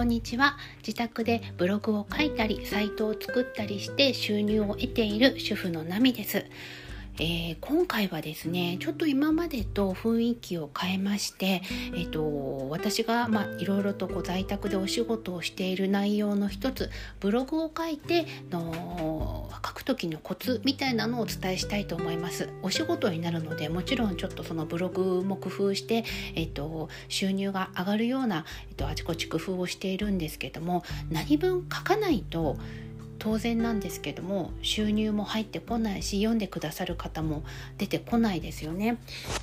こんにちは。自宅でブログを書いたりサイトを作ったりして収入を得ている主婦のナミです。えー、今回はですねちょっと今までと雰囲気を変えまして、えーと、私が、まあ、いろいろとこう在宅でお仕事をしている内容の一つブログを書いての書く時のコツみたいなのをお伝えしたいと思います。お仕事になるのでもちろんちょっとそのブログも工夫して、えーと、収入が上がるような、えーとあちこち工夫をしているんですけども何分書かないと当然なんですけども収入も入ってこないし読んでくださる方も出てこないですよね。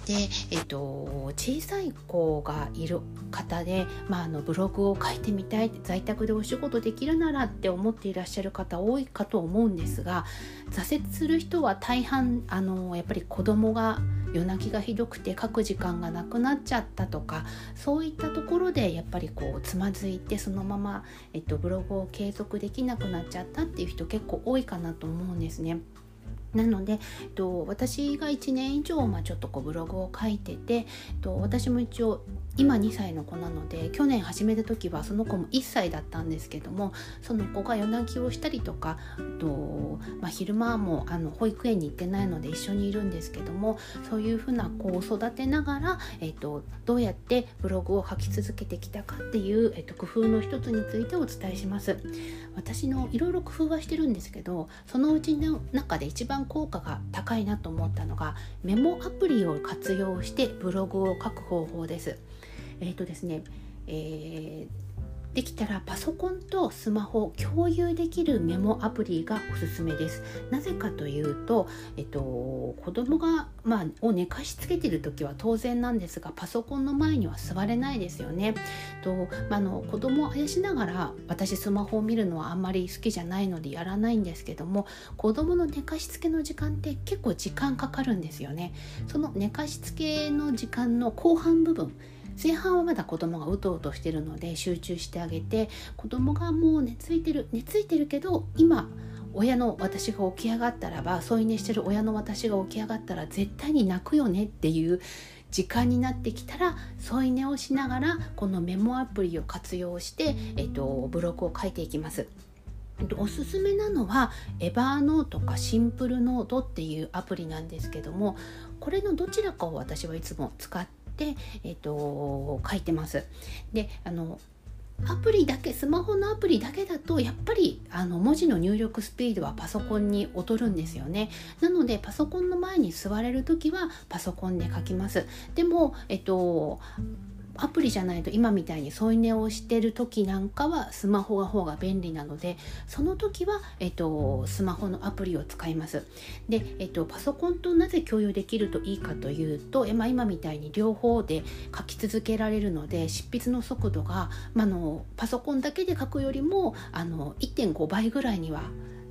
で、えっと、小さい子がいる方で、まあ、あのブログを書いてみたい在宅でお仕事できるならって思っていらっしゃる方多いかと思うんですが挫折する人は大半あのやっぱり子供が夜泣きがひどくて書く時間がなくなっちゃったとかそういったところでやっぱりこうつまずいてそのまま、えっと、ブログを継続できなくなっちゃったっていう人結構多いかなと思うんですね。なので、えっと、私が1年以上、まあ、ちょっとこうブログを書いてて、えっと、私も一応今2歳の子なので去年始めた時はその子も1歳だったんですけどもその子が夜泣きをしたりとかと、まあ、昼間もあの保育園に行ってないので一緒にいるんですけどもそういうふうな子を育てながら、えっと、どうやってブログを書き続けてきたかっていう、えっと、工夫の一つについてお伝えします。私のいろいろ工夫はしてるんですけどそのうちの中で一番効果が高いなと思ったのがメモアプリを活用してブログを書く方法です。えっ、ー、とですね、えーできたらパソコンとスマホ共有できるメモアプリがおすすめです。なぜかというと、えっと、子供が、まあ、を寝かしつけてる時は当然なんですがパソコンの前には座れないですよね。と、まあ、の子供をあやしながら私スマホを見るのはあんまり好きじゃないのでやらないんですけども子供の寝かしつけの時間って結構時間かかるんですよね。その寝かしつけの時間の後半部分前半はまだ子供がうとうとしてるので集中してあげて子供がもう寝ついてる寝ついてるけど今親の私が起き上がったらば添い寝してる親の私が起き上がったら絶対に泣くよねっていう時間になってきたら添い寝をしながらこのメモアプリを活用して、えっと、ブログを書いていきます。おすすめなのはエバーノートかシンプルノートっていうアプリなんですけどもこれのどちらかを私はいつも使って、えーと、書いてます。であのアプリだけスマホのアプリだけだとやっぱりあの文字の入力スピードはパソコンに劣るんですよねなのでパソコンの前に座れる時はパソコンで書きますでもえっとアプリじゃないと今みたいに添い寝をしてる時なんかはスマホが方が便利なのでその時は、えっと、スマホのアプリを使います。で、えっと、パソコンとなぜ共有できるといいかというと、まあ、今みたいに両方で書き続けられるので執筆の速度が、まあのパソコンだけで書くよりもあの1.5倍ぐらいには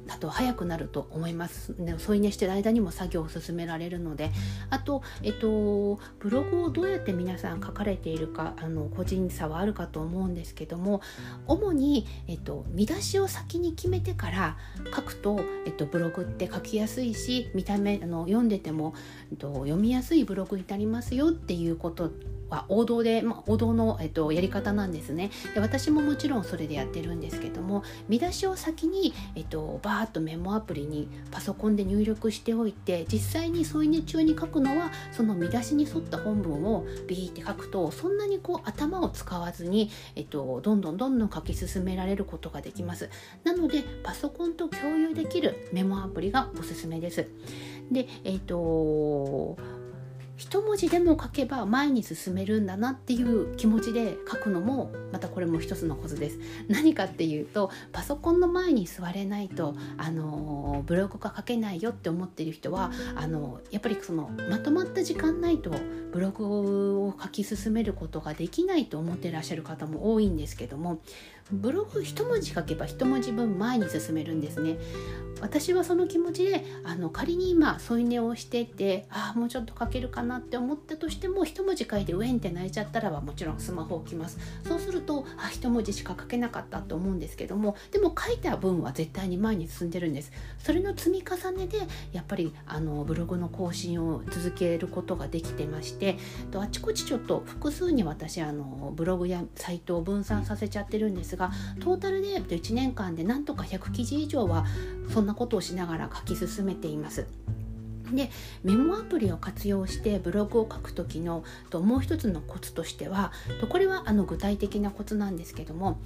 だと早くなると思います。添い寝してる間にも作業を進められるのであと、えっと、ブログをどうやって皆さん書かれているかあの個人差はあるかと思うんですけども主に、えっと、見出しを先に決めてから書くと、えっと、ブログって書きやすいし見た目あの読んでても、えっと、読みやすいブログになりますよっていうことは王道で、まあ、王道の、えっと、やり方なんですね。で私ももちろんそれでやってるんですけども見出しを先に、えっと、バーッとメモアプリにパソコンで入力しておいて実際に添い寝中に書くのはその見出しに沿った本文をビーって書くとそんなにこう頭を使わずに、えっと、どんどんどんどん書き進められることができます。なのでパソコンと共有できるメモアプリがおすすめです。でえっと一文字でも書けば前に進めるんだなっていう気持ちで書くのもまたこれも一つのコツです。何かっていうとパソコンの前に座れないとあのブログが書けないよって思ってる人はあのやっぱりそのまとまった時間ないとブログを書き進めることができないと思ってらっしゃる方も多いんですけどもブログ一文字書けば一文字分前に進めるんですね。私はその気持ちであの仮に今添い寝をしててああもうちょっと書けるかなって思ったとしても一文字書いてウェンって泣いちゃったらばもちろんスマホ置きます。そうするとあ一文字しか書けなかったと思うんですけどもでも書いた分は絶対に前に進んでるんです。それの積み重ねでやっぱりあのブログの更新を続けることができてましてとあちこちちょっと複数に私あのブログやサイトを分散させちゃってるんです。ですがトータルで1年間でなんとか100記事以上はそんなことをしながら書き進めています。でメモアプリを活用してブログを書く時のともう一つのコツとしてはとこれはあの具体的なコツなんですけども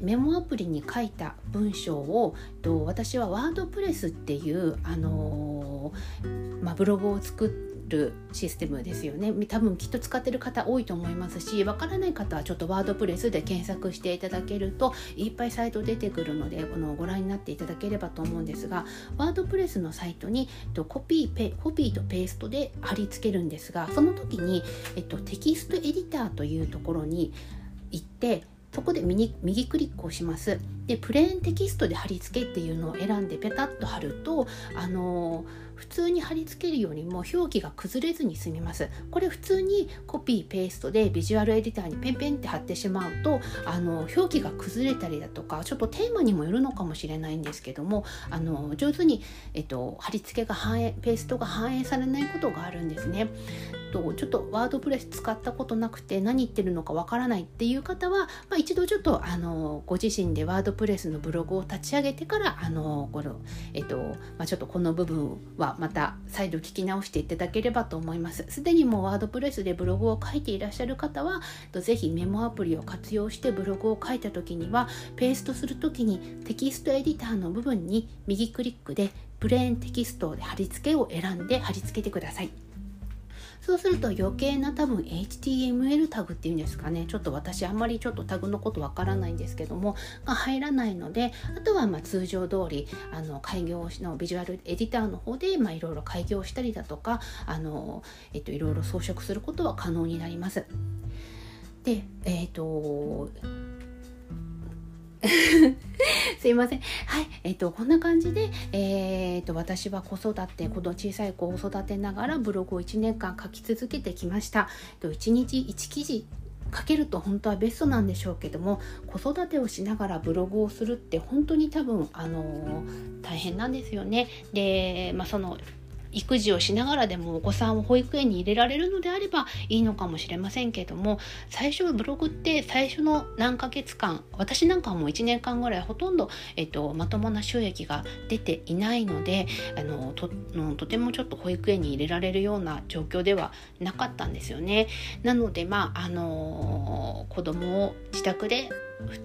メモアプリに書いた文章をと私はワードプレスっていう、あのー、まあ、ブログを作ってるシステムですよね多分きっと使ってる方多いと思いますしわからない方はちょっとワードプレスで検索していただけるといっぱいサイト出てくるのでこのご覧になっていただければと思うんですがワードプレスのサイトにコピーペコピーとペーストで貼り付けるんですがその時に、えっと、テキストエディターというところに行ってそこで右右クリックをします。でプレーンテキストで貼り付けっていうのを選んでペタッと貼るとあのー普通に貼り付けるよりも表記が崩れずに済みますこれ普通にコピーペーストでビジュアルエディターにペンペンって貼ってしまうとあの表記が崩れたりだとかちょっとテーマにもよるのかもしれないんですけどもあの上手に、えっと、貼り付けが反映ペーストが反映されないことがあるんですね。とちょっとワードプレス使ったことなくて何言ってるのかわからないっていう方は、まあ、一度ちょっとあのご自身でワードプレスのブログを立ち上げてからあのこの、えっとまあ、ちょっとこの部分はまた再度聞き直していただければと思いますすでにもうワードプレスでブログを書いていらっしゃる方はぜひメモアプリを活用してブログを書いた時にはペーストする時にテキストエディターの部分に右クリックでプレーンテキストで貼り付けを選んで貼り付けてください。そうすると余計な多分 HTML タグっていうんですかねちょっと私あんまりちょっとタグのことわからないんですけどもが入らないのであとはま通常通りあの開業のビジュアルエディターの方でいろいろ開業したりだとかあの、えっと、いろいろ装飾することは可能になります。で、えっ、ー、と すいません。はい。えっ、ー、と、こんな感じで、えっ、ー、と、私は子育て、この小さい子を育てながらブログを1年間書き続けてきました。1日1記事書けると本当はベストなんでしょうけども子育てをしながらブログをするって本当に多分あの大変なんですよね。で、まあ、その育児をしながらでもお子さんを保育園に入れられるのであればいいのかもしれませんけども最初ブログって最初の何ヶ月間私なんかはもう1年間ぐらいほとんど、えっと、まともな収益が出ていないのであのととてもちょっと保育園に入れられるような状況ではなかったんですよね。なのでまああの子供を自宅で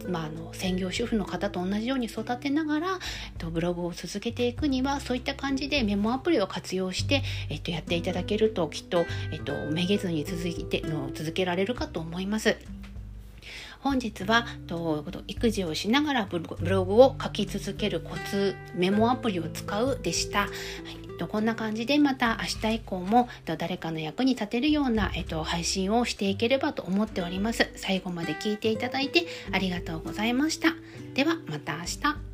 まあ、あの専業主婦の方と同じように育てながら、えっと、ブログを続けていくにはそういった感じでメモアプリを活用して、えっと、やっていただけるときっと、えっと、めげずに続いての続けられるかと思います。本日はと育児をしながらブログを書き続けるコツメモアプリを使うでした。はいこんな感じでまた明日以降も誰かの役に立てるような、えっと、配信をしていければと思っております。最後まで聞いていただいてありがとうございました。ではまた明日。